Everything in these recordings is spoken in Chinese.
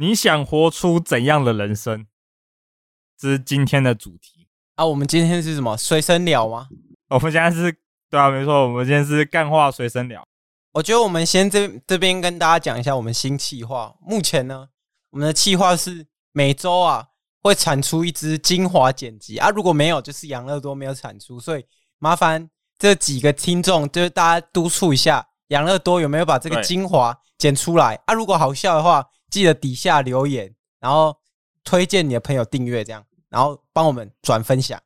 你想活出怎样的人生？这是今天的主题啊。我们今天是什么？随身聊吗？我们现在是，对啊，没错，我们今天是干话随身聊。我觉得我们先这这边跟大家讲一下我们新企划。目前呢，我们的企划是每周啊会产出一支精华剪辑啊，如果没有，就是养乐多没有产出，所以麻烦这几个听众，就是大家督促一下，养乐多有没有把这个精华剪出来啊？如果好笑的话，记得底下留言，然后推荐你的朋友订阅，这样，然后帮我们转分享。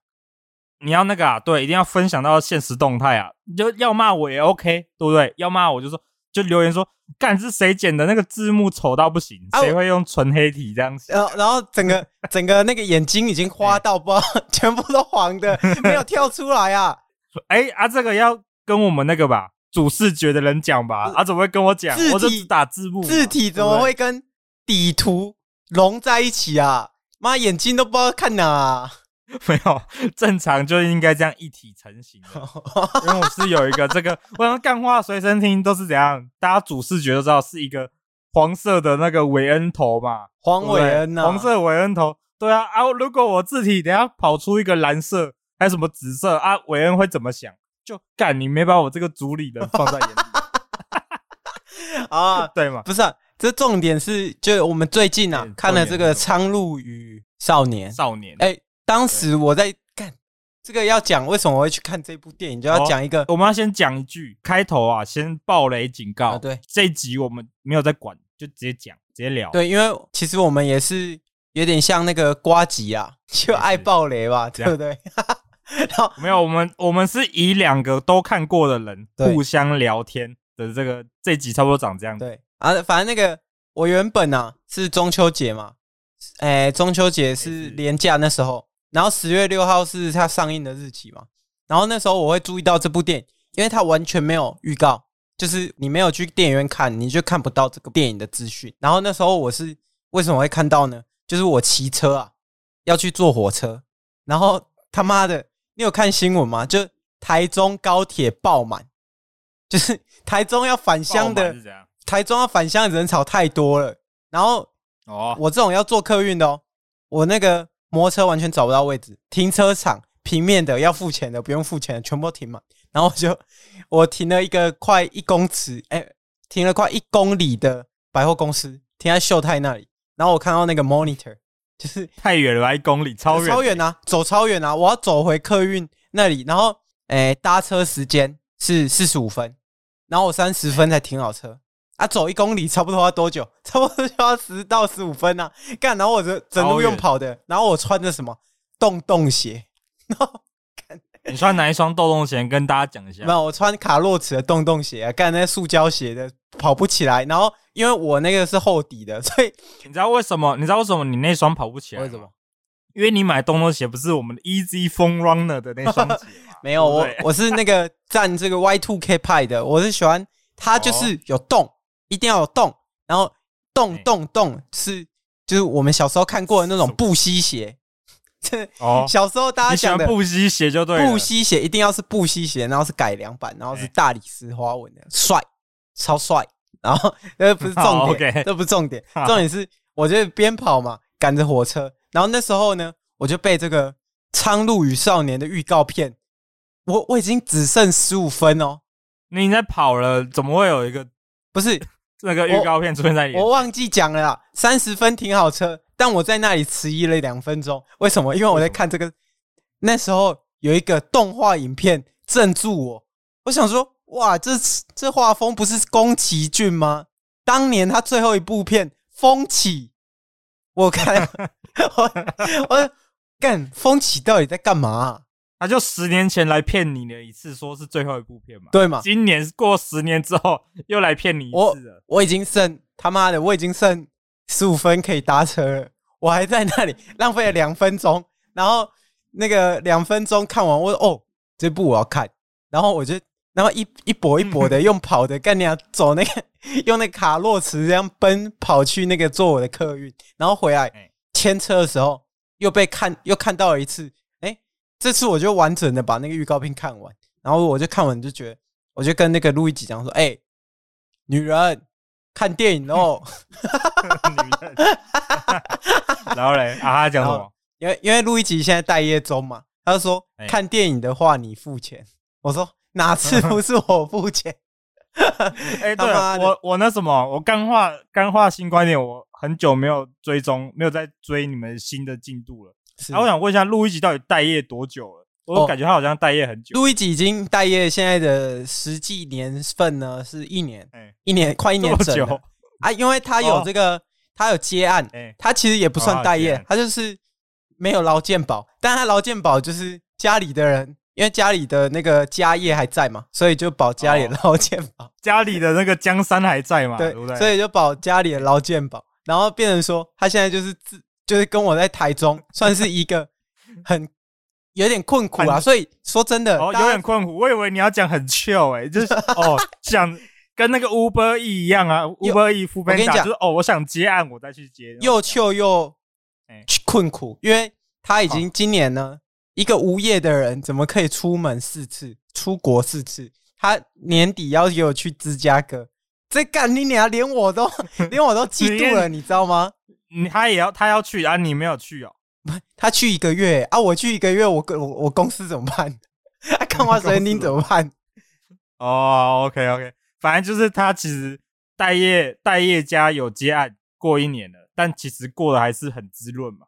你要那个啊，对，一定要分享到现实动态啊！你就要骂我也 OK，对不对？要骂我就说，就留言说，干是谁剪的那个字幕丑到不行，谁会用纯黑体这样子？然后，然后整个整个那个眼睛已经花到不知道，全部都黄的，没有跳出来啊！哎啊，这个要跟我们那个吧，主视觉的人讲吧？啊，怎么会跟我讲？我就只打字幕，字体怎么会跟底图融在一起啊？妈，眼睛都不知道看哪啊！没有，正常就应该这样一体成型的。因为我是有一个这个，我想干话随身听都是怎样，大家主视觉都知道是一个黄色的那个韦恩头嘛，黄韦恩呐，黄色韦恩头，对啊啊！如果我字体等下跑出一个蓝色，还有什么紫色啊，韦恩会怎么想？就干你没把我这个主理人放在眼里 啊？对嘛？不是啊，这重点是，就我们最近啊看了这个《苍鹭与少年》，少年，哎。当时我在看这个要讲为什么我会去看这部电影，就要讲一个，我们要先讲一句开头啊，先暴雷警告。啊、对，这一集我们没有在管，就直接讲，直接聊。对，因为其实我们也是有点像那个瓜吉啊，就爱暴雷吧，对不对？然后没有，我们我们是以两个都看过的人互相聊天的这个这一集差不多长这样子。对啊，反正那个我原本啊是中秋节嘛，哎，中秋节是连假那时候。然后十月六号是它上映的日期嘛，然后那时候我会注意到这部电影，因为它完全没有预告，就是你没有去电影院看，你就看不到这个电影的资讯。然后那时候我是为什么会看到呢？就是我骑车啊要去坐火车，然后他妈的，你有看新闻吗？就台中高铁爆满，就是台中要返乡的，台中要返乡的人潮太多了。然后哦，我这种要坐客运的哦，我那个。摩托车完全找不到位置，停车场平面的要付钱的，不用付钱的全部都停满。然后我就我停了一个快一公尺，哎、欸，停了快一公里的百货公司，停在秀泰那里。然后我看到那个 monitor，就是太远了吧，一公里超远，超远啊，走超远啊！我要走回客运那里，然后哎、欸，搭车时间是四十五分，然后我三十分才停好车。啊，走一公里差不多要多久？差不多就要十到十五分啊！干，然后我这整路用跑的，然后我穿的什么洞洞鞋？然后你穿哪一双洞洞鞋？跟大家讲一下。没有，我穿卡洛驰的洞洞鞋啊，干那塑胶鞋的跑不起来。然后因为我那个是厚底的，所以你知道为什么？你知道为什么你那双跑不起来？为什么？因为你买洞洞鞋不是我们 Easy Foam Runner 的那双鞋没有，我我是那个站这个 Y Two K 派的，我是喜欢它就是有洞。一定要有洞，然后洞洞洞是就是我们小时候看过的那种布希鞋。这哦，小时候大家讲的布希鞋就对，布希鞋一定要是布希鞋，然后是改良版，然后是大理石花纹的，帅，超帅。然后 呃不是重点，这不是重点，重点是我就边跑嘛，赶着火车。然后那时候呢，我就被这个《苍鹭与少年》的预告片，我我已经只剩十五分哦。你在跑了，怎么会有一个不是？那个预告片出现在我忘记讲了啦。三十分停好车，但我在那里迟疑了两分钟。为什么？因为我在看这个。那时候有一个动画影片镇住我。我想说，哇，这这画风不是宫崎骏吗？当年他最后一部片《风起》，我看 我我干风起到底在干嘛啊？他就十年前来骗你的一次，说是最后一部片嘛，对嘛？今年过十年之后又来骗你一次了。我我已经剩他妈的，我已经剩十五分可以搭车了，我还在那里浪费了两分钟。然后那个两分钟看完，我说哦，这部我要看。然后我就然后一一跛一跛的 用跑的，干你要走那个用那个卡洛驰这样奔跑去那个坐我的客运，然后回来牵车的时候又被看又看到了一次。这次我就完整的把那个预告片看完，然后我就看完就觉得，我就跟那个路易吉讲说：“哎、欸，女人看电影哦。” 女人然后嘞，啊，他讲什么？因为因为录一吉现在待业中嘛，他就说、欸、看电影的话你付钱。我说哪次不是我付钱？哎、欸，对了，我我那什么，我刚画刚画新观点，我很久没有追踪，没有在追你们新的进度了。然后、啊、我想问一下，录一集到底待业多久了？我感觉他好像待业很久。录一集已经待业，现在的实际年份呢是一年，欸、一年快一年整了啊，因为他有这个，哦、他有接案，欸、他其实也不算待业，哦、他就是没有劳健保，但他劳健保就是家里的人。因为家里的那个家业还在嘛，所以就保家里的劳健保。家里的那个江山还在嘛，对，对不对？所以就保家里的劳健保。然后变成说，他现在就是自，就是跟我在台中，算是一个 很有点困苦啊。所以说真的，哦，有点困苦。我以为你要讲很 chill 哎，就是哦，讲跟那个 Uber E 一样啊，Uber E 副班长就是哦，我想接案，我再去接。又 chill 又困苦，因为他已经今年呢。一个无业的人怎么可以出门四次、出国四次？他年底要给我去芝加哥，这干你娘，连我都 连我都嫉妒了，你知道吗？你他也要他要去啊，你没有去哦？不，他去一个月啊，我去一个月，我我我公司怎么办？啊，看完谁你怎么办？哦，OK OK，反正就是他其实待业待业家有接案过一年了，但其实过得还是很滋润嘛。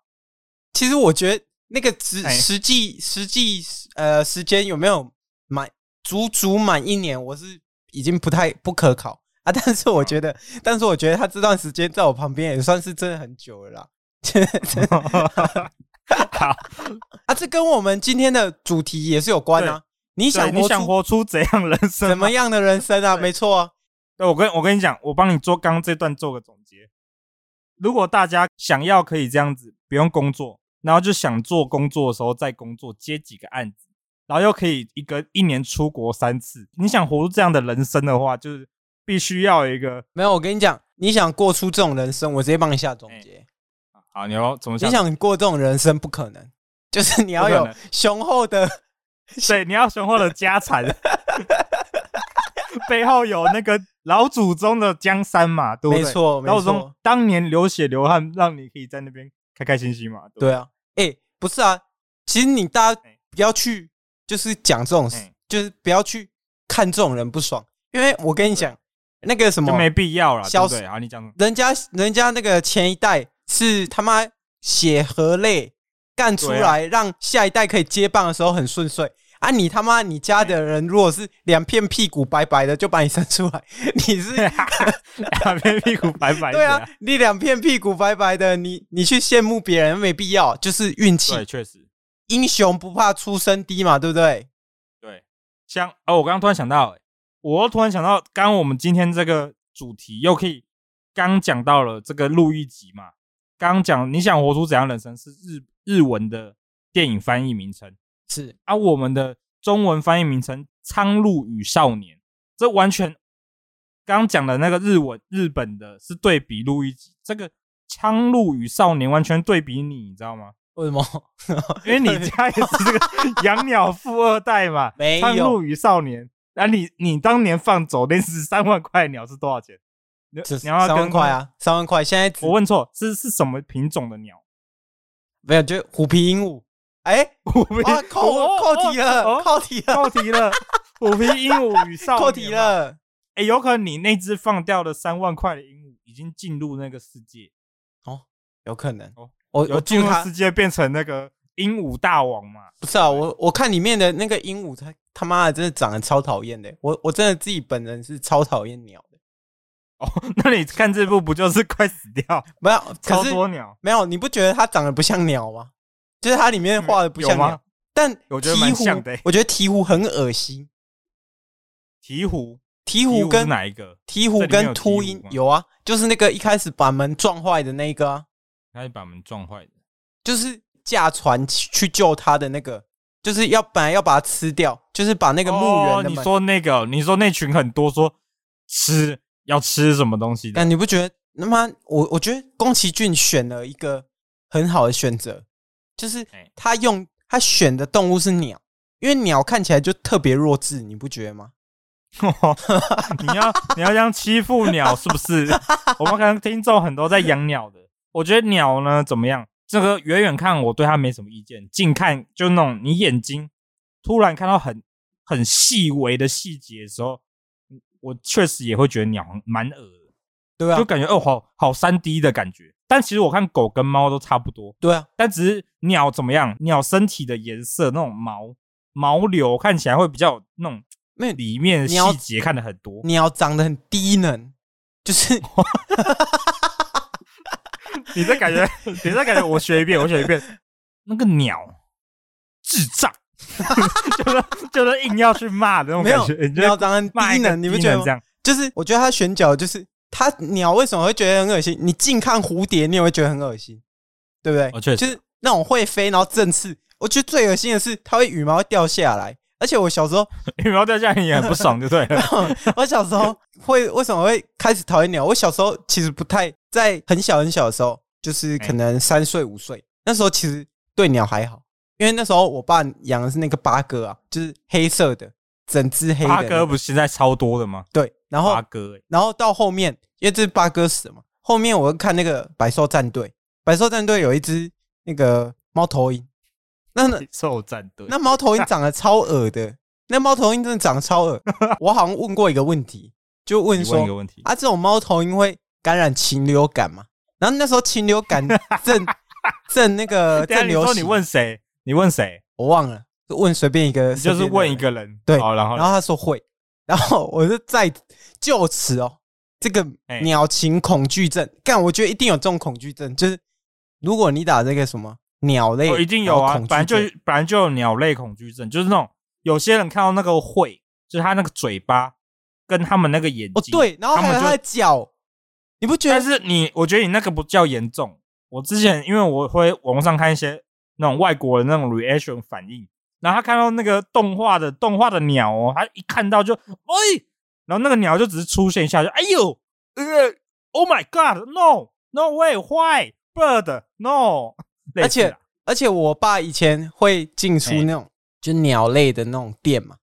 其实我觉得。那个实实际实际呃时间有没有满足足满一年？我是已经不太不可考啊。但是我觉得，但是我觉得他这段时间在我旁边也算是真的很久了啦。好啊，这跟我们今天的主题也是有关啊。你想你想活出怎样人生？怎么样的人生啊？没错啊。对，我跟我跟你讲，我帮你做刚刚这段做个总结。如果大家想要可以这样子，不用工作。然后就想做工作的时候再工作，接几个案子，然后又可以一个一年出国三次。你想活出这样的人生的话，就是必须要有一个没有。我跟你讲，你想过出这种人生，我直接帮你下总结。欸、好，你要怎么想？你想过这种人生不可能，就是你要有雄厚的，对，你要雄厚的家产，背后有那个老祖宗的江山嘛，对不对？没错，没错。老祖宗当年流血流汗，让你可以在那边开开心心嘛，对，对啊。哎、欸，不是啊，其实你大家不要去，就是讲这种事，就是不要去看这种人不爽，因为我跟你讲，那个什么就没必要了，消失啊！你讲，人家人家那个前一代是他妈血和泪干出来，让下一代可以接棒的时候很顺遂。啊，你他妈你家的人如果是两片屁股白白的就把你生出来，你是 两片屁股白白的，对啊，你两片屁股白白的，你你去羡慕别人没必要，就是运气。对，确实，英雄不怕出身低嘛，对不对？对，像哦，我刚刚突然想到，我又突然想到，刚刚我们今天这个主题又可以刚讲到了这个路易吉嘛，刚讲你想活出怎样人生是日日文的电影翻译名称。是啊，我们的中文翻译名称《苍鹭与少年》，这完全刚讲的那个日文日本的是对比路易吉，这个《苍鹭与少年》完全对比你，你知道吗？为什么？因为你家也是这个 养鸟富二代嘛。没有《苍鹭与少年》，啊，你你当年放走那十三万块鸟是多少钱？你要三万块啊，三万块。现在我问错，是是什么品种的鸟？没有，就虎皮鹦鹉。哎，虎皮扣扣题了，扣题了，扣题了。虎皮鹦鹉与少年，扣题了。哎，有可能你那只放掉的三万块的鹦鹉已经进入那个世界哦，有可能哦。我有进入世界变成那个鹦鹉大王嘛？不是啊，我我看里面的那个鹦鹉，它他妈的真的长得超讨厌的。我我真的自己本人是超讨厌鸟的。哦，那你看这部不就是快死掉？没有，超多鸟。没有，你不觉得它长得不像鸟吗？就是它里面画的不像鸟，但我觉得蛮像的。我觉得鹈鹕很恶心。鹈鹕，鹈鹕跟哪一个？鹈鹕跟秃鹰有啊，就是那个一开始把门撞坏的那一个啊。开始把门撞坏的，就是驾船去救他的那个，就是要本来要把它吃掉，就是把那个墓园的。你说那个，你说那群很多说吃要吃什么东西的？但你不觉得？那么我我觉得宫崎骏选了一个很好的选择。就是他用他选的动物是鸟，因为鸟看起来就特别弱智，你不觉得吗？你要你要这样欺负鸟是不是？我们可能听众很多在养鸟的，我觉得鸟呢怎么样？这个远远看我对它没什么意见，近看就那种你眼睛突然看到很很细微的细节的时候，我确实也会觉得鸟蛮恶的，对啊，就感觉哦，好好三 D 的感觉。但其实我看狗跟猫都差不多，对啊，但只是鸟怎么样，鸟身体的颜色那种毛毛流看起来会比较那种，那里面细节看的很多。鸟长得很低能，就是。你这感觉，你这感觉，我学一遍，我学一遍。那个鸟，智障，就是就是硬要去骂的那种感觉。鸟长很低能，你不觉得这样？就是我觉得他选角，就是他鸟为什么会觉得很恶心？你近看蝴蝶，你也会觉得很恶心，对不对？我确实，就是那种会飞然后振翅。我觉得最恶心的是，它会羽毛掉下来。而且我小时候 羽毛掉下来也很不爽，就对不对？我小时候会为什么会开始讨厌鸟？我小时候其实不太在很小很小的时候。就是可能三岁五岁那时候，其实对鸟还好，因为那时候我爸养的是那个八哥啊，就是黑色的，整只黑的。八哥不是现在超多的吗？对，然后八哥、欸，然后到后面，因为这是八哥死了嘛，后面我看那个百兽战队，百兽战队有一只那个猫头鹰，那百兽战队，那猫头鹰长得超恶的，那猫头鹰真的长得超恶。我好像问过一个问题，就问说，问问啊，这种猫头鹰会感染禽流感吗？然后那时候禽流感 正正那个 正流行，你问谁？你问谁？我忘了，问随便一个，就是问一个人。对，然后然后他说会，然后我就在就此哦，这个鸟禽恐惧症，干，我觉得一定有这种恐惧症，就是如果你打这个什么鸟类，一定有啊，反正就反正就有鸟类恐惧症，就是那种有些人看到那个喙，就是他那个嘴巴跟他们那个眼睛，哦对，然后还有他的脚。你不觉得？但是你，我觉得你那个不叫严重。我之前因为我会网上看一些那种外国的那种 reaction 反应，然后他看到那个动画的动画的鸟哦，他一看到就哎，然后那个鸟就只是出现一下就哎呦，呃，Oh my God，No，No way，Why bird，No。而且而且我爸以前会进出那种、欸、就鸟类的那种店嘛，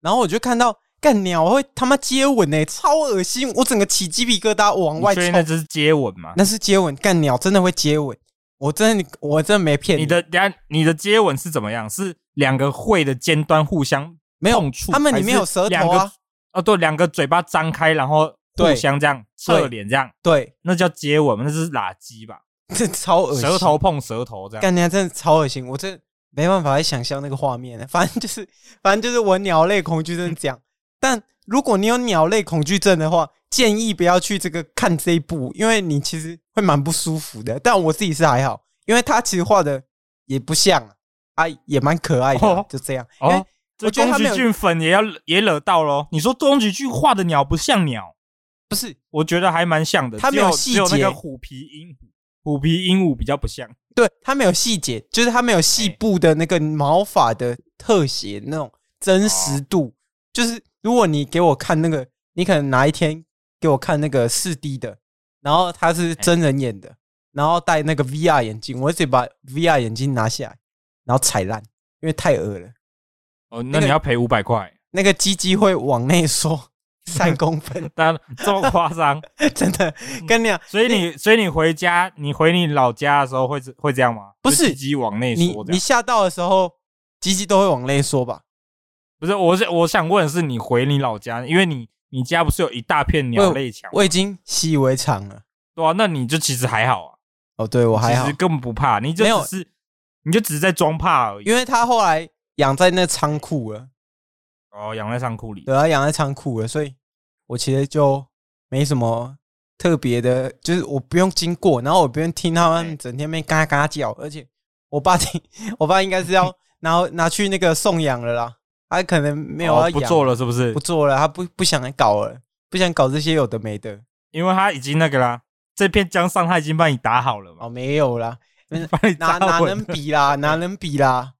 然后我就看到。干鸟会他妈接吻呢、欸，超恶心！我整个起鸡皮疙瘩往外冲。那这是接吻吗？那是接吻。干鸟真的会接吻，我真的我真的没骗你。你的等下你的接吻是怎么样？是两个喙的尖端互相没有碰触？他们里面有舌头啊？哦，对，两个嘴巴张开，然后互相这样侧脸这样。对，那叫接吻，那是垃圾吧？这 超恶心，舌头碰舌头这样。干鸟真的超恶心，我真没办法去想象那个画面。反正就是，反正就是我鸟类恐惧症这样，但。如果你有鸟类恐惧症的话，建议不要去这个看这一部，因为你其实会蛮不舒服的。但我自己是还好，因为他其实画的也不像啊，也蛮可爱的，哦、就这样。哦，这宫崎骏粉也要也惹到喽。你说宫崎骏画的鸟不像鸟，不是？我觉得还蛮像的，他没有细节，只有那个虎皮鹦虎皮鹦鹉比较不像。对，他没有细节，就是他没有细部的那个毛发的特写那种真实度，哦、就是。如果你给我看那个，你可能哪一天给我看那个四 D 的，然后他是真人演的，然后戴那个 VR 眼镜，我直接把 VR 眼镜拿下来，然后踩烂，因为太恶了。哦，那你要赔五百块。那个鸡鸡会往内缩 三公分，但这么夸张，真的跟你讲。所以你，所以你回家，你回你老家的时候会会这样吗？不是，鸡鸡往内缩。你你吓到的时候，鸡鸡都会往内缩吧？不是，我是我想问的是，你回你老家，因为你你家不是有一大片鸟类墙？我已经习以为常了。对啊，那你就其实还好啊。哦，对我还好，其实根本不怕，你就只是，你就只是在装怕而已。因为他后来养在那仓库了。哦，养在仓库里。对啊，养在仓库了，所以我其实就没什么特别的，就是我不用经过，然后我不用听他们整天在嘎嘎叫，而且我爸听，我爸应该是要 拿拿去那个送养了啦。他可能没有要、哦、不做了，是不是？不做了，他不不想来搞了，不想搞这些有的没的，因为他已经那个啦，这片江上他已经帮你打好了嘛。哦，没有啦，哪哪能比啦？哪能比啦？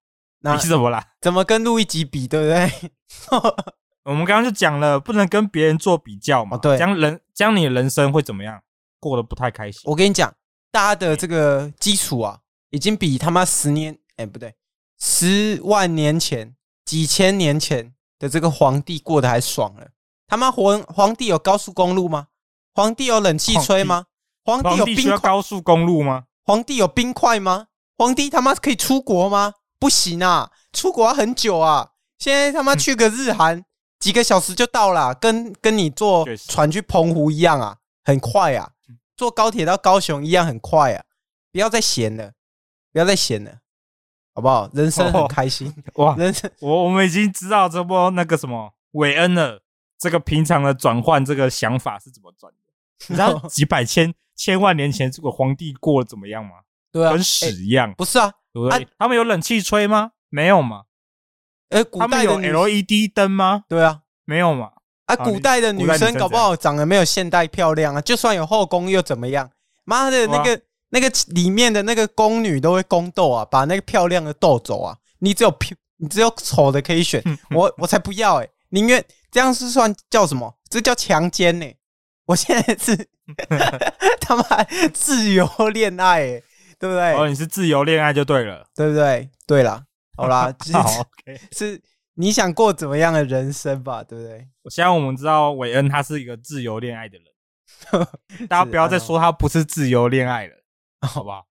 比什么啦？怎么跟路易吉比？对不对？我们刚刚就讲了，不能跟别人做比较嘛。哦、对，将人将你的人生会怎么样？过得不太开心。我跟你讲，大家的这个基础啊，已经比他妈十年，哎、欸，不对，十万年前。几千年前的这个皇帝过得还爽了，他妈皇皇帝有高速公路吗？皇帝有冷气吹吗？皇帝有冰块？高速公路吗？皇帝有冰块吗？皇帝他妈可以出国吗？不行啊，出国要很久啊。现在他妈去个日韩，几个小时就到了，跟跟你坐船去澎湖一样啊，很快啊。坐高铁到高雄一样很快啊。不要再闲了，不要再闲了，好不好？人生很开心 哇！人生，我我们已经知道这波那个什么韦恩了，这个平常的转换这个想法是怎么转的？你知道 几百千千万年前这个皇帝过得怎么样吗？对啊，跟屎一样。不是啊，对不对？他们有冷气吹吗？没有嘛。哎，他们有 LED 灯吗？对啊，没有嘛。啊，古代的女生搞不好长得没有现代漂亮啊，就算有后宫又怎么样？妈的，那个。那个里面的那个宫女都会宫斗啊，把那个漂亮的斗走啊！你只有漂，你只有丑的可以选，我我才不要哎！宁愿这样是算叫什么？这叫强奸呢！我现在是 他妈自由恋爱哎，对不对？哦，你是自由恋爱就对了，对不对？对了，好啦，是你想过怎么样的人生吧？对不对？现在我们知道韦恩他是一个自由恋爱的人，大家不要再说他不是自由恋爱了。好不好？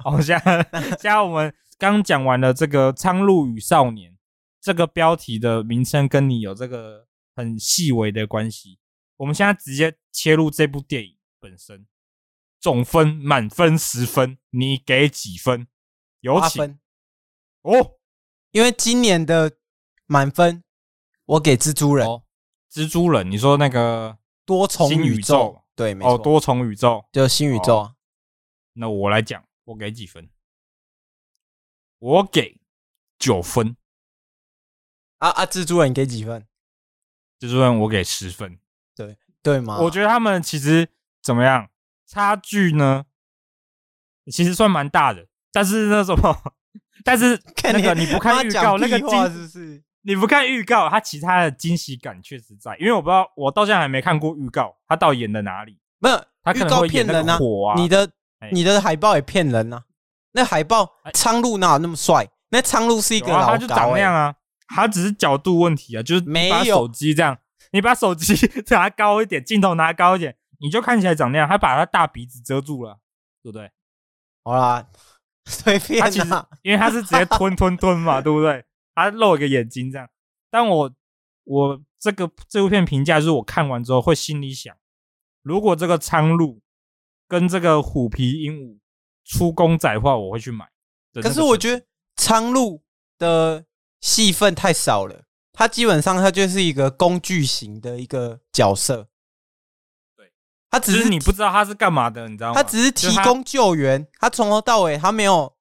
好，现在现在我们刚讲完了这个《苍鹭与少年》这个标题的名称跟你有这个很细微的关系。我们现在直接切入这部电影本身，总分满分十分，你给几分？有请。分哦，因为今年的满分我给蜘蛛人。哦，蜘蛛人，你说那个多重宇宙？对，没错，哦，多重宇宙就新宇宙。哦那我来讲，我给几分？我给九分。啊啊！蜘蛛人给几分？蜘蛛人我给十分。对对吗？我觉得他们其实怎么样？差距呢？其实算蛮大的。但是那什么？但是 那个你不看预告，那个惊是是？你不看预告，它其他的惊喜感确实在。因为我不知道，我到现在还没看过预告，他到底演的哪里？没有，他预告骗人啊！你的。你的海报也骗人呐、啊！那海报苍鹭哪有那么帅？那苍鹭是一个老高、欸，他就长那样啊，他只是角度问题啊，就是没有手机这样，你把手机拿高一点，镜头拿高一点，你就看起来长那样。他把他大鼻子遮住了，对不对？好啦，随便。他其实因为他是直接吞吞吞嘛，对不对？他露一个眼睛这样。但我我这个这部片评价就是，我看完之后会心里想，如果这个苍鹭。跟这个虎皮鹦鹉出公仔的话，我会去买。可是我觉得苍鹭的戏份太少了，它基本上它就是一个工具型的一个角色。对，它只是你不知道它是干嘛的，你知道吗？它只是提供救援，它从头到尾它没有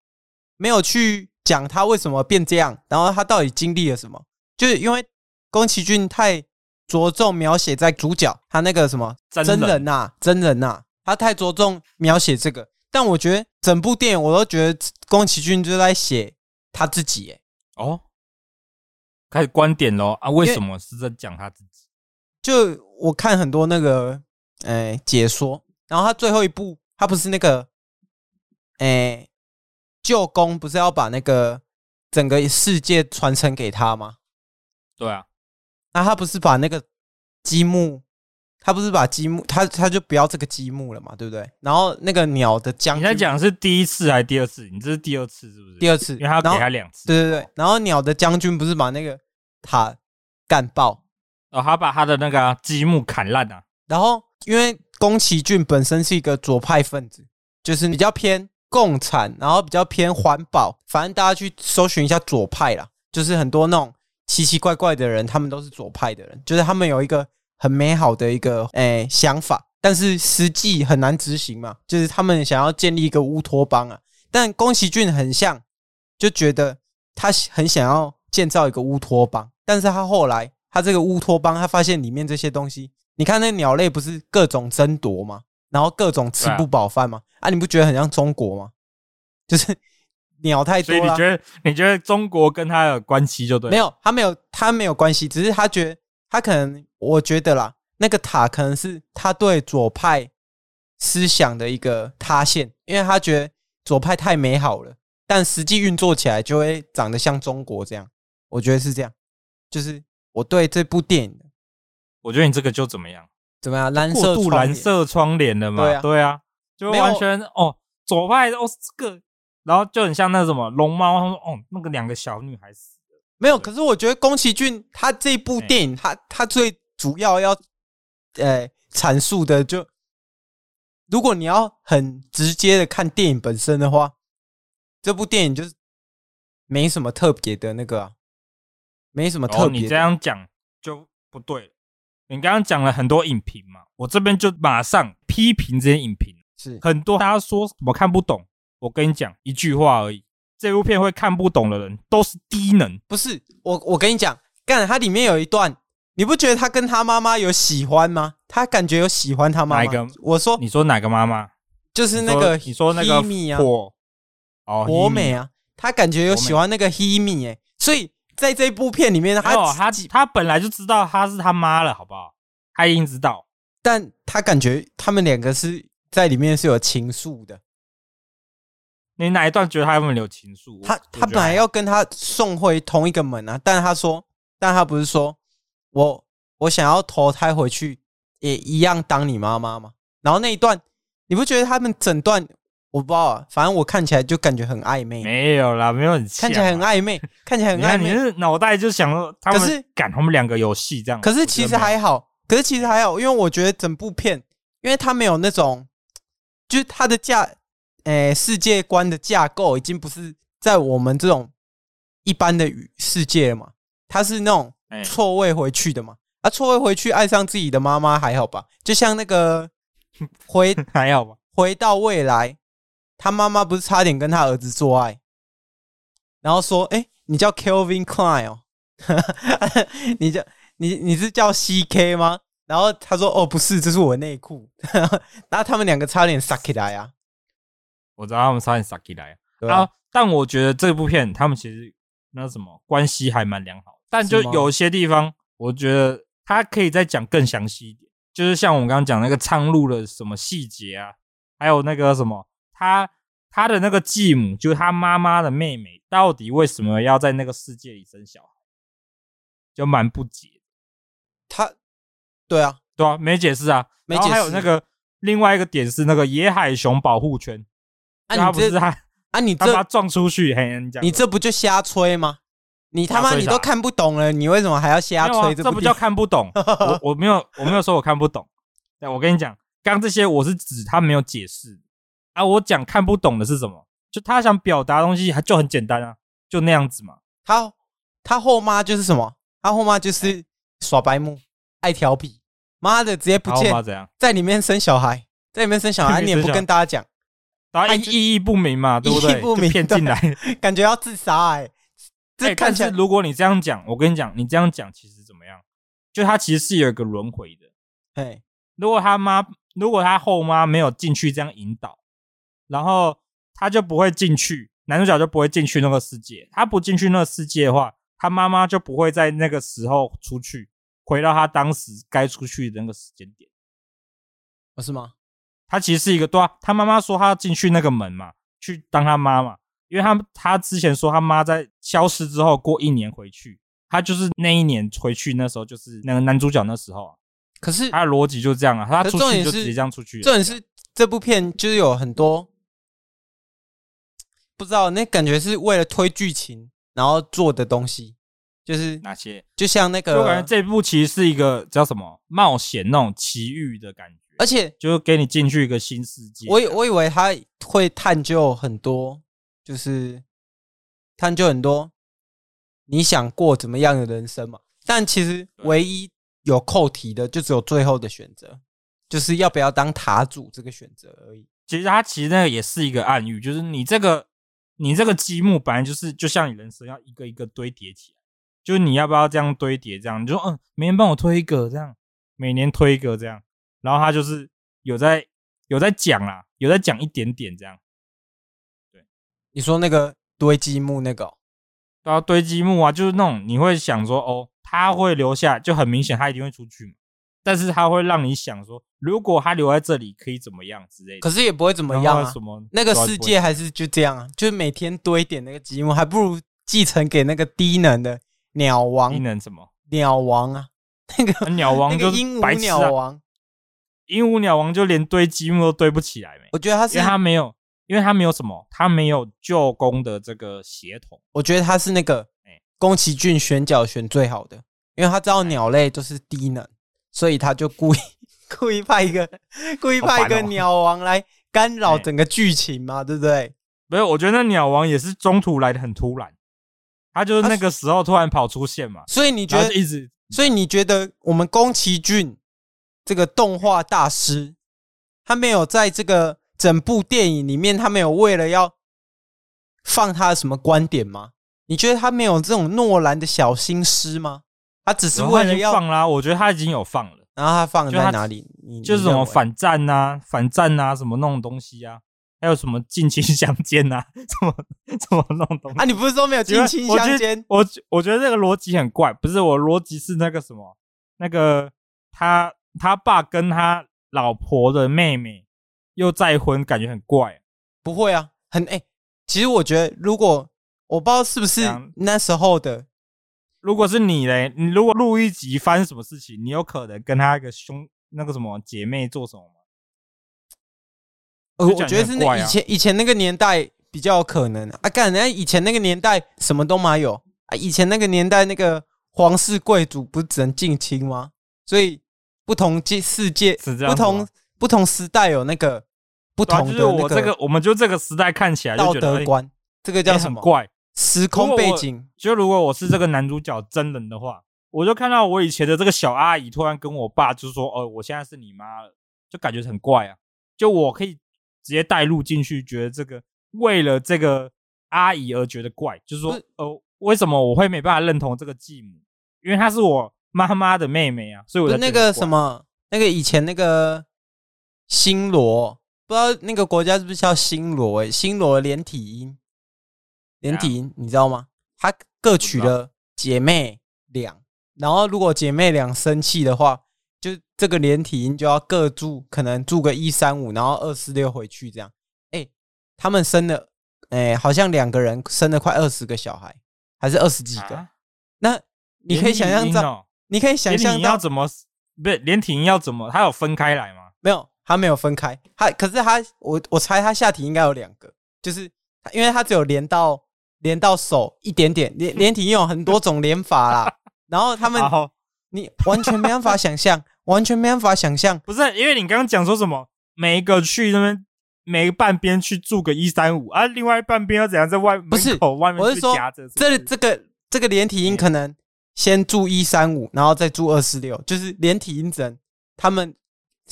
没有去讲它为什么变这样，然后它到底经历了什么？就是因为宫崎骏太着重描写在主角他那个什么真人呐，真人呐。他太着重描写这个，但我觉得整部电影我都觉得宫崎骏就在写他自己。哎，哦，开始观点喽啊？为什么是在讲他自己？就我看很多那个哎解说，然后他最后一部，他不是那个哎舅公，不是要把那个整个世界传承给他吗？对啊，那他不是把那个积木。他不是把积木，他他就不要这个积木了嘛，对不对？然后那个鸟的将军，你在讲是第一次还是第二次？你这是第二次是不是？第二次，因为他要给他两次。对对对，然后鸟的将军不是把那个塔干爆，哦，他把他的那个积木砍烂啊。然后因为宫崎骏本身是一个左派分子，就是比较偏共产，然后比较偏环保，反正大家去搜寻一下左派啦，就是很多那种奇奇怪怪的人，他们都是左派的人，就是他们有一个。很美好的一个诶、欸、想法，但是实际很难执行嘛。就是他们想要建立一个乌托邦啊，但宫崎骏很像，就觉得他很想要建造一个乌托邦，但是他后来他这个乌托邦，他发现里面这些东西，你看那鸟类不是各种争夺吗？然后各种吃不饱饭吗？啊，你不觉得很像中国吗？就是鸟太多了。所以你觉得你觉得中国跟他有关系就对？没有，他没有，他没有关系，只是他觉得他可能。我觉得啦，那个塔可能是他对左派思想的一个塌陷，因为他觉得左派太美好了，但实际运作起来就会长得像中国这样。我觉得是这样，就是我对这部电影，我觉得你这个就怎么样？怎么样？蓝色过度蓝色窗帘的嘛？对啊，对啊，就完全哦，左派哦这个，然后就很像那什么龙猫，他说哦那个两个小女孩死了，没有。可是我觉得宫崎骏他这部电影，他他最主要要呃阐述的就，如果你要很直接的看电影本身的话，这部电影就是没什么特别的那个、啊，没什么特别。你这样讲就不对了。你刚刚讲了很多影评嘛，我这边就马上批评这些影评。是很多大家说什么看不懂，我跟你讲一句话而已，这部片会看不懂的人都是低能。不是我，我跟你讲，干，它里面有一段，你不觉得他跟他妈妈有喜欢吗？他感觉有喜欢他妈妈。哪一个？我说，你说哪个妈妈？就是那个你说那个火哦，博美啊，他感觉有喜欢那个黑米哎，所以。在这部片里面，他他他本来就知道他是他妈了，好不好？他已经知道，但他感觉他们两个是在里面是有情愫的。你哪一段觉得他们有情愫？他他本来要跟他送回同一个门啊，但他说，但他不是说我我想要投胎回去，也一样当你妈妈吗？然后那一段，你不觉得他们整段？我不知道啊，反正我看起来就感觉很暧昧。没有啦，没有很像，看起来很暧昧，看起来很暧昧。你是脑袋就想说他们，可是赶他们两个游戏这样。可是其实还好，可是其实还好，因为我觉得整部片，因为他没有那种，就是他的架，诶、欸，世界观的架构已经不是在我们这种一般的世界了嘛，它是那种错位回去的嘛。啊，错位回去爱上自己的妈妈还好吧？就像那个回 还好吧，回到未来。他妈妈不是差点跟他儿子做爱，然后说：“哎、欸，你叫 Kelvin Klein 哦，你叫你你是叫 CK 吗？”然后他说：“哦，不是，这是我内裤。”然后他们两个差点撒起来啊！我知道他们差点撒起来啊，啊！但我觉得这部片他们其实那什么关系还蛮良好，但就有些地方，我觉得他可以再讲更详细一点，就是像我们刚刚讲那个苍鹭的什么细节啊，还有那个什么。他他的那个继母，就是他妈妈的妹妹，到底为什么要在那个世界里生小孩？就蛮不解。他，对啊，对啊，没解释啊。然后还有那个另外一个点是那个野海熊保护圈，啊，他不是他啊，你这他撞出去，嘿，你讲，你这不就瞎吹吗？你他妈你都看不懂了，你为什么还要瞎吹？啊？这不叫看不懂，我我没有我没有说我看不懂。对，我跟你讲，刚这些我是指他没有解释。啊，我讲看不懂的是什么？就他想表达的东西，还就很简单啊，就那样子嘛。他他后妈就是什么？他后妈就是耍白目，爱调皮。妈的，直接不见，在里面生小孩，在里面生小孩，你也不跟大家讲，大家意义不明嘛，对不对？意义不明，骗进来，感觉要自杀 哎。这看起来，如果你这样讲，我跟你讲，你这样讲其实怎么样？就他其实是有一个轮回的。对，如果他妈，如果他后妈没有进去这样引导。然后他就不会进去，男主角就不会进去那个世界。他不进去那个世界的话，他妈妈就不会在那个时候出去，回到他当时该出去的那个时间点。不是吗？他其实是一个对啊，他妈妈说他要进去那个门嘛，去当他妈嘛，因为他他之前说他妈在消失之后过一年回去，他就是那一年回去，那时候就是那个男主角那时候啊。可是他的逻辑就是这样啊，他出去就直接这样出去。重点是这部片就是有很多。不知道，那感觉是为了推剧情然后做的东西，就是哪些？就像那个，我感觉这部其实是一个叫什么冒险那种奇遇的感觉，而且就是给你进去一个新世界。我以我以为他会探究很多，就是探究很多你想过怎么样的人生嘛。但其实唯一有扣题的，就只有最后的选择，就是要不要当塔主这个选择而已。其实他其实那个也是一个暗喻，就是你这个。你这个积木本来就是，就像你人生要一个一个堆叠起来，就是你要不要这样堆叠？这样你就说，嗯，每年帮我推一个，这样每年推一个，这样，然后他就是有在有在讲啦，有在讲一点点这样。对，你说那个堆积木那个、哦，对啊，堆积木啊，就是那种你会想说，哦，他会留下，就很明显他一定会出去嘛。但是他会让你想说，如果他留在这里可以怎么样之类的。可是也不会怎么样啊。什么那个世界还是就这样啊，就是每天堆点那个积木，还不如继承给那个低能的鸟王。低能什么？鸟王啊，那个鸟王就鹦鹉鸟王，鹦鹉鸟王就连堆积木都堆不起来没？我觉得他是因为他没有，因为他没有什么，他没有舅公的这个协同。我觉得他是那个宫崎骏选角选最好的，因为他知道鸟类都是低能，所以他就故意故意派一个故意派一个鸟王来干扰整个剧情嘛，对不对？没有，我觉得那鸟王也是中途来的很突然，他就是那个时候突然跑出现嘛。所以你觉得一直？所以你觉得我们宫崎骏这个动画大师，他没有在这个整部电影里面，他没有为了要放他的什么观点吗？你觉得他没有这种诺兰的小心思吗？他只是为了要放啦。我觉得他已经有放了。然后他放在哪里？就是什么反战啊、反战啊，什么那种东西啊。还有什么近亲相奸呐？怎么怎么弄东西啊？你不是说没有近亲相奸？我我觉得这个逻辑很怪。不是我逻辑是那个什么？那个他他爸跟他老婆的妹妹又再婚，感觉很怪。不会啊，很哎、欸。其实我觉得，如果我不知道是不是那时候的，如果是你嘞，你如果录一集发生什么事情，你有可能跟他一个兄那个什么姐妹做什么吗？我觉得是那以前以前那个年代比较有可能啊，干人家以前那个年代什么都没有啊，以前那个年代那个皇室贵族不是只能近亲吗？所以不同界世界不同不同时代有那个不同的我这个我们就这个时代看起来道德观，这个叫什么？怪时空背景。就如果我是这个男主角真人的话，我就看到我以前的这个小阿姨突然跟我爸就说：“哦，我现在是你妈了。”就感觉很怪啊，就我可以。直接带入进去，觉得这个为了这个阿姨而觉得怪，就是说，呃，为什么我会没办法认同这个继母？因为她是我妈妈的妹妹啊，所以我那个什么，那个以前那个新罗，不知道那个国家是不是叫新罗？诶，新罗连体婴，连体婴，你知道吗？他各娶了姐妹俩，然后如果姐妹俩生气的话。就这个连体婴就要各住，可能住个一三五，然后二四六回去这样。哎，他们生了，哎，好像两个人生了快二十个小孩，还是二十几个？啊、那你可以想象到，哦、你可以想象你要怎么不是连体婴要怎么？它有分开来吗？没有，它没有分开。它可是它，我我猜它下体应该有两个，就是因为它只有连到连到手一点点。连连体婴有很多种连法啦，然后他们好你完全没办法想象。完全没办法想象，不是因为你刚刚讲说什么，每一个去那边，每一半边去住个一三五啊，另外一半边要怎样在外不是外面我是说这这个这个连体婴可能先住一三五，然后再住二四六，就是连体婴只能他们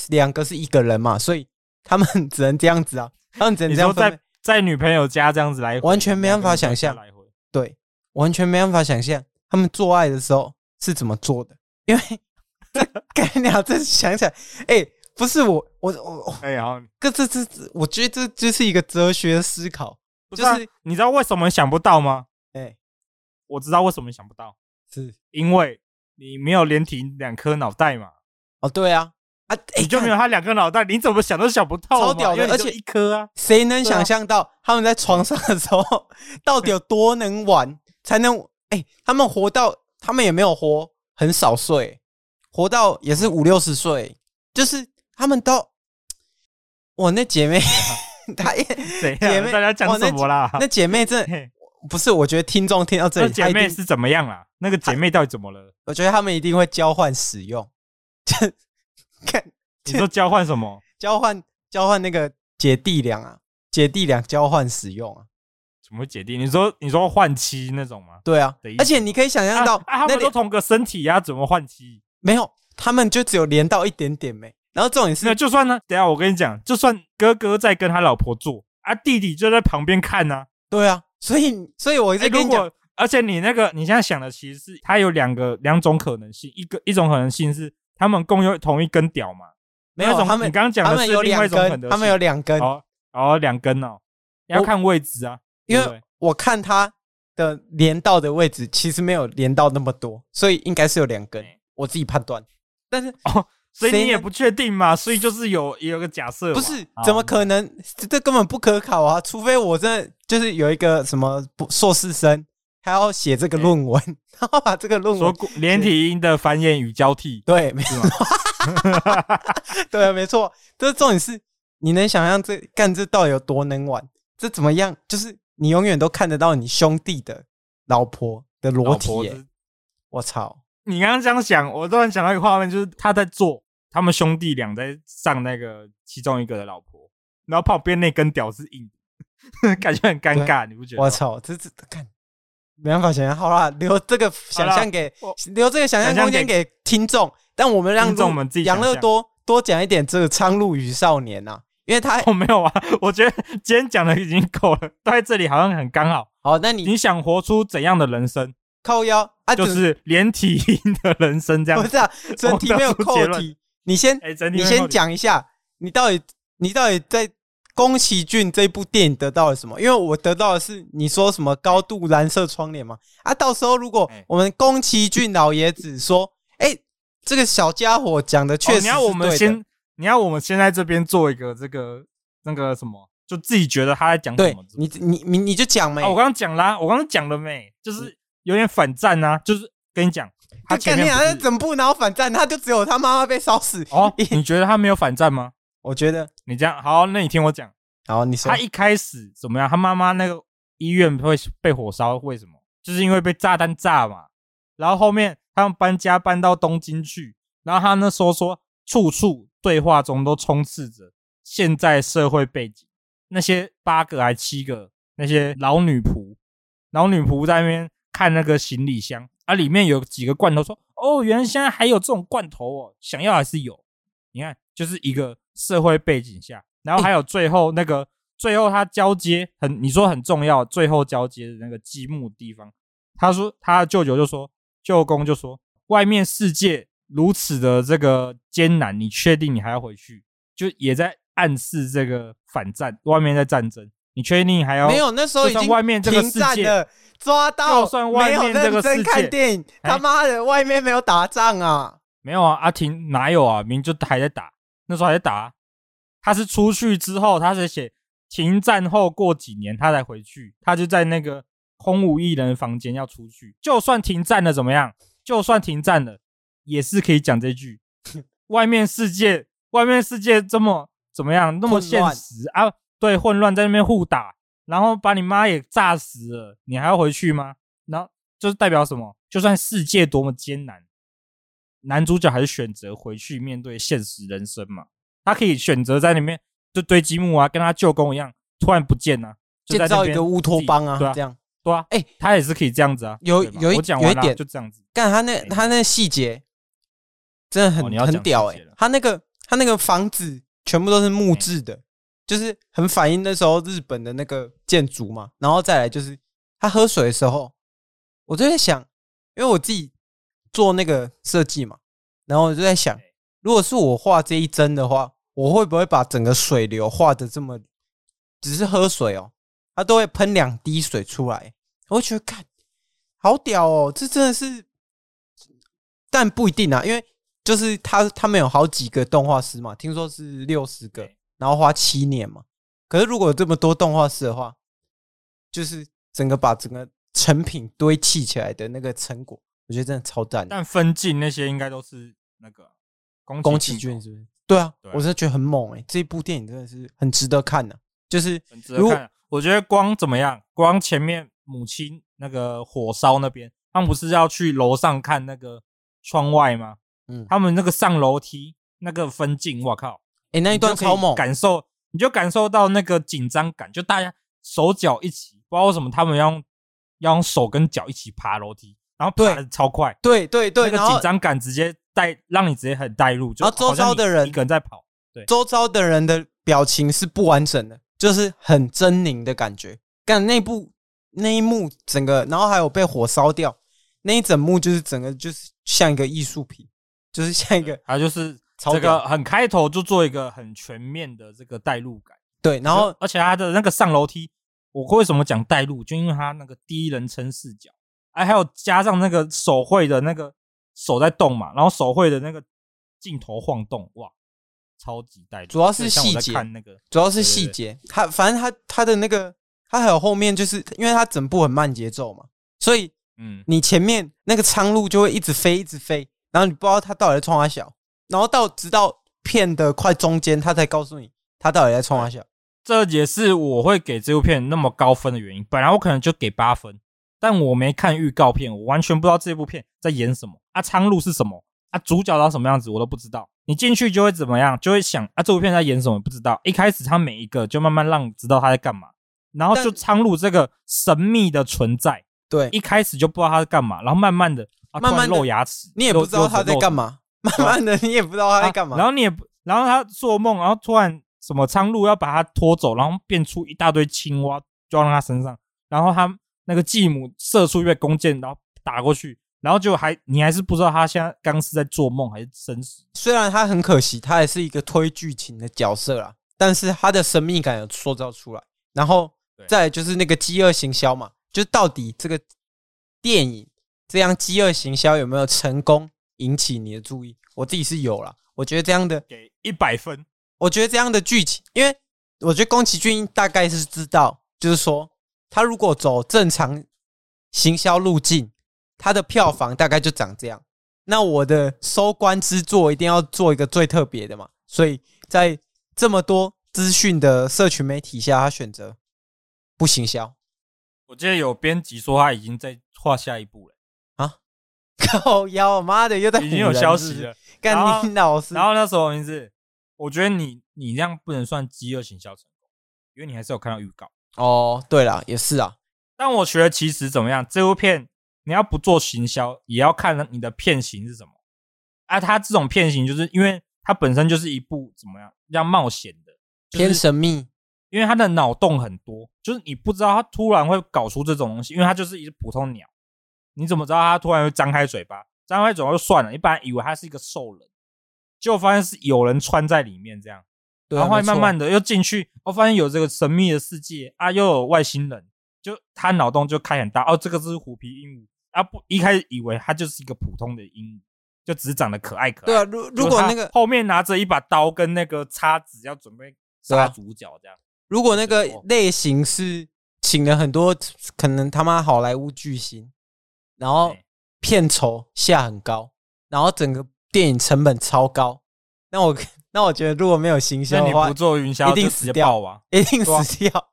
两个是一个人嘛，所以他们只能这样子啊，他们只能这样在在女朋友家这样子来回，完全没办法想象，对，完全没办法想象他们做爱的时候是怎么做的，因为。这干鸟，这想起来，哎、欸，不是我，我我，哎呀，这这这，我觉得这就是一个哲学思考，就是你知道为什么想不到吗？哎、欸，我知道为什么想不到，是因为你没有连体两颗脑袋嘛？哦，对啊，啊，你就没有他两颗脑袋，你怎么想都想不透，超屌的，而且一颗啊，谁能想象到他们在床上的时候到底有多能玩，才能哎、欸，他们活到他们也没有活很少岁。活到也是五六十岁，就是他们都，我那姐妹，她也姐妹，大家讲什么啦？那姐妹这不是，我觉得听众听到这里，姐妹是怎么样啦？那个姐妹到底怎么了？我觉得他们一定会交换使用，看你说交换什么？交换交换那个姐弟俩啊，姐弟俩交换使用啊？什么姐弟？你说你说换妻那种吗？对啊，而且你可以想象到，啊，他们都同个身体呀，怎么换妻？没有，他们就只有连到一点点没。然后这种是，就算呢，等下我跟你讲，就算哥哥在跟他老婆做啊，弟弟就在旁边看呢。对啊，所以，所以我一直跟你讲，而且你那个你现在想的其实是，它有两个两种可能性，一个一种可能性是他们共用同一根屌嘛？没有，他们你刚刚讲的是另外一种可能性，他们有两根，哦哦，两根哦，要看位置啊，因为我看他的连到的位置其实没有连到那么多，所以应该是有两根。我自己判断，但是哦，所以你也不确定嘛，所以就是有也有个假设，不是怎么可能？这根本不可考啊！除非我真的就是有一个什么硕士生，他要写这个论文，然后把这个论文说连体音的繁衍与交替，对，没错，对，没错。这重点是你能想象这干这到底有多能玩？这怎么样？就是你永远都看得到你兄弟的老婆的裸体耶！我操！你刚刚这样想，我突然想到一个画面，就是他在做他们兄弟俩在上那个其中一个的老婆，然后旁边那根屌是硬，感觉很尴尬，你不觉得？我操！这这看没办法想象，好啦，留这个想象给留这个想象空间给听众，但我们让听众们自己养乐多多讲一点这个《苍鹭与少年》呐。因为他 我、哦、没有啊，我觉得今天讲的已经够了，都在这里好像很刚好。好，那你你想活出怎样的人生？扣腰啊，就是连体婴的人生这样。不是啊，整体没有扣题。你先，欸、你先讲一下，你到底你到底在宫崎骏这部电影得到了什么？因为我得到的是你说什么高度蓝色窗帘嘛？啊，到时候如果我们宫崎骏老爷子说，哎、欸，这个小家伙讲的确实你要我们先。你要我们先在这边做一个这个那个什么，就自己觉得他在讲什么？你你你你就讲没、啊？我刚刚讲啦，我刚刚讲了没？就是有点反战啊，就是跟你讲，他前面好像整部然后反战，他就只有他妈妈被烧死哦。你觉得他没有反战吗？我觉得你这样好，那你听我讲。好，你说他一开始怎么样？他妈妈那个医院会被火烧，为什么？就是因为被炸弹炸嘛。然后后面他们搬家搬到东京去，然后他那时候说处处。对话中都充斥着现在社会背景，那些八个还七个那些老女仆，老女仆在那边看那个行李箱，啊，里面有几个罐头，说：“哦，原来现在还有这种罐头哦，想要还是有。”你看，就是一个社会背景下，然后还有最后那个，最后他交接很，你说很重要，最后交接的那个积木地方，他说他舅舅就说，舅公就说，外面世界。如此的这个艰难，你确定你还要回去？就也在暗示这个反战，外面在战争，你确定你还要？没有，那时候已经外面这个世界抓到，就算外面这个世界没有认真看电影，他妈的，外面没有打仗啊？没有啊，阿婷哪有啊？明就还在打，那时候还在打啊。他是出去之后，他是写停战后过几年他才回去，他就在那个空无一人的房间要出去。就算停战了怎么样？就算停战了。也是可以讲这句，外面世界，外面世界这么怎么样，那么现实啊？对，混乱在那边互打，然后把你妈也炸死了，你还要回去吗？然后就是代表什么？就算世界多么艰难，男主角还是选择回去面对现实人生嘛？他可以选择在里面就堆积木啊，跟他舅公一样，突然不见了，建造一个乌托邦啊，对啊，这样对啊，哎，他也是可以这样子啊，有有一有一点就这样子，干他那他那细节。真的很、哦、很屌哎、欸！他那个他那个房子全部都是木质的，就是很反映那时候日本的那个建筑嘛。然后再来就是他喝水的时候，我就在想，因为我自己做那个设计嘛，然后我就在想，如果是我画这一帧的话，我会不会把整个水流画的这么，只是喝水哦，它都会喷两滴水出来，我会觉得看好屌哦，这真的是，但不一定啊，因为。就是他，他们有好几个动画师嘛，听说是六十个，然后花七年嘛。可是如果有这么多动画师的话，就是整个把整个成品堆砌起来的那个成果，我觉得真的超赞。但分镜那些应该都是那个宫崎骏，是不是？对啊，我真的觉得很猛哎、欸，这部电影真的是很值得看的、啊，就是很值得看。我觉得光怎么样，光前面母亲那个火烧那边，他们不是要去楼上看那个窗外吗？嗯，他们那个上楼梯那个分镜，我靠！哎、欸，那一段超猛，感受你就感受到那个紧张感，就大家手脚一起，不知道为什么他们要用要用手跟脚一起爬楼梯，然后爬的超快，对对对，那个紧张感直接带让你直接很带入，就然后周遭的人一个人在跑，对，周遭的人的表情是不完整的，就是很狰狞的感觉。干那部那一幕整个，然后还有被火烧掉那一整幕，就是整个就是像一个艺术品。就是像一个，他就是这个很开头就做一个很全面的这个带入感。对，然后而且他的那个上楼梯，我为什么讲带入？就因为他那个第一人称视角，哎，还有加上那个手绘的那个手在动嘛，然后手绘的那个镜头晃动，哇，超级带入。主要是细节，看那个主要是细节。他反正他他的那个，他还有后面，就是因为他整部很慢节奏嘛，所以嗯，你前面那个苍鹭就会一直飞，一直飞。然后你不知道他到底在冲三小，然后到直到片的快中间，他才告诉你他到底在冲三小？这也是我会给这部片那么高分的原因。本来我可能就给八分，但我没看预告片，我完全不知道这部片在演什么。啊，苍鹭是什么？啊，主角长什么样子我都不知道。你进去就会怎么样？就会想啊，这部片在演什么？不知道。一开始他每一个就慢慢让你知道他在干嘛，然后就苍鹭这个神秘的存在，对，一开始就不知道他在干嘛，然后慢慢的，啊、慢慢露牙齿，你也不知道他在干嘛。慢慢的，你也不知道他在干嘛、啊。然后你也不，然后他做梦，然后突然什么苍鹭要把他拖走，然后变出一大堆青蛙装到他身上，然后他那个继母射出一个弓箭，然后打过去，然后就还你还是不知道他现在刚是在做梦还是真实。虽然他很可惜，他也是一个推剧情的角色啦，但是他的神秘感有塑造出来。然后再就是那个饥饿行销嘛，就到底这个电影这样饥饿行销有没有成功？引起你的注意，我自己是有了。我觉得这样的给一百分。我觉得这样的剧情，因为我觉得宫崎骏大概是知道，就是说他如果走正常行销路径，他的票房大概就长这样。那我的收官之作一定要做一个最特别的嘛。所以在这么多资讯的社群媒体下，他选择不行销。我记得有编辑说他已经在画下一步了啊。靠腰，妈的，又在已经有消息了。干你老师，然后那时候名字，我觉得你你这样不能算饥饿行销成功，因为你还是有看到预告。哦，对了，也是啊。但我觉得其实怎么样，这部片你要不做行销，也要看你的片型是什么。啊，它这种片型就是因为它本身就是一部怎么样，要冒险的，偏神秘，因为它的脑洞很多，就是你不知道它突然会搞出这种东西，因为它就是一只普通鸟。你怎么知道他突然会张开嘴巴？张开嘴巴就算了，一般以为他是一个兽人，结果发现是有人穿在里面这样，然后慢慢的又进去，我发现有这个神秘的世界啊，又有外星人，就他脑洞就开很大哦，这个是虎皮鹦鹉啊，不一开始以为它就是一个普通的鹦鹉，就只是长得可爱可爱。对啊，如如果那个后面拿着一把刀跟那个叉子要准备杀主角这样，如果那个类型是请了很多可能他妈好莱坞巨星。然后片酬下很高，然后整个电影成本超高。那我那我觉得如果没有行销的话，你不做云销，一定死掉啊！一定死掉，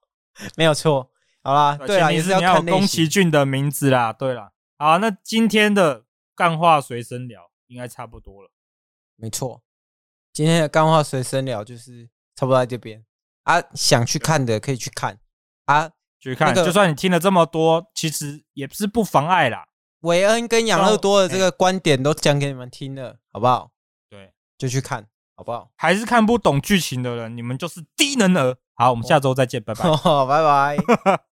没有错。好啦，对啊，也是要看宫崎骏的名字啦。对啦，好，那今天的干话随身聊应该差不多了。没错，今天的干话随身聊就是差不多在这边啊。想去看的可以去看啊，去看。就算你听了这么多，其实也是不妨碍啦。韦恩跟养乐多的这个观点都讲给你们听了，好不好？对，就去看，好不好？还是看不懂剧情的人，你们就是低能儿。好，我们下周再见，拜拜，拜拜。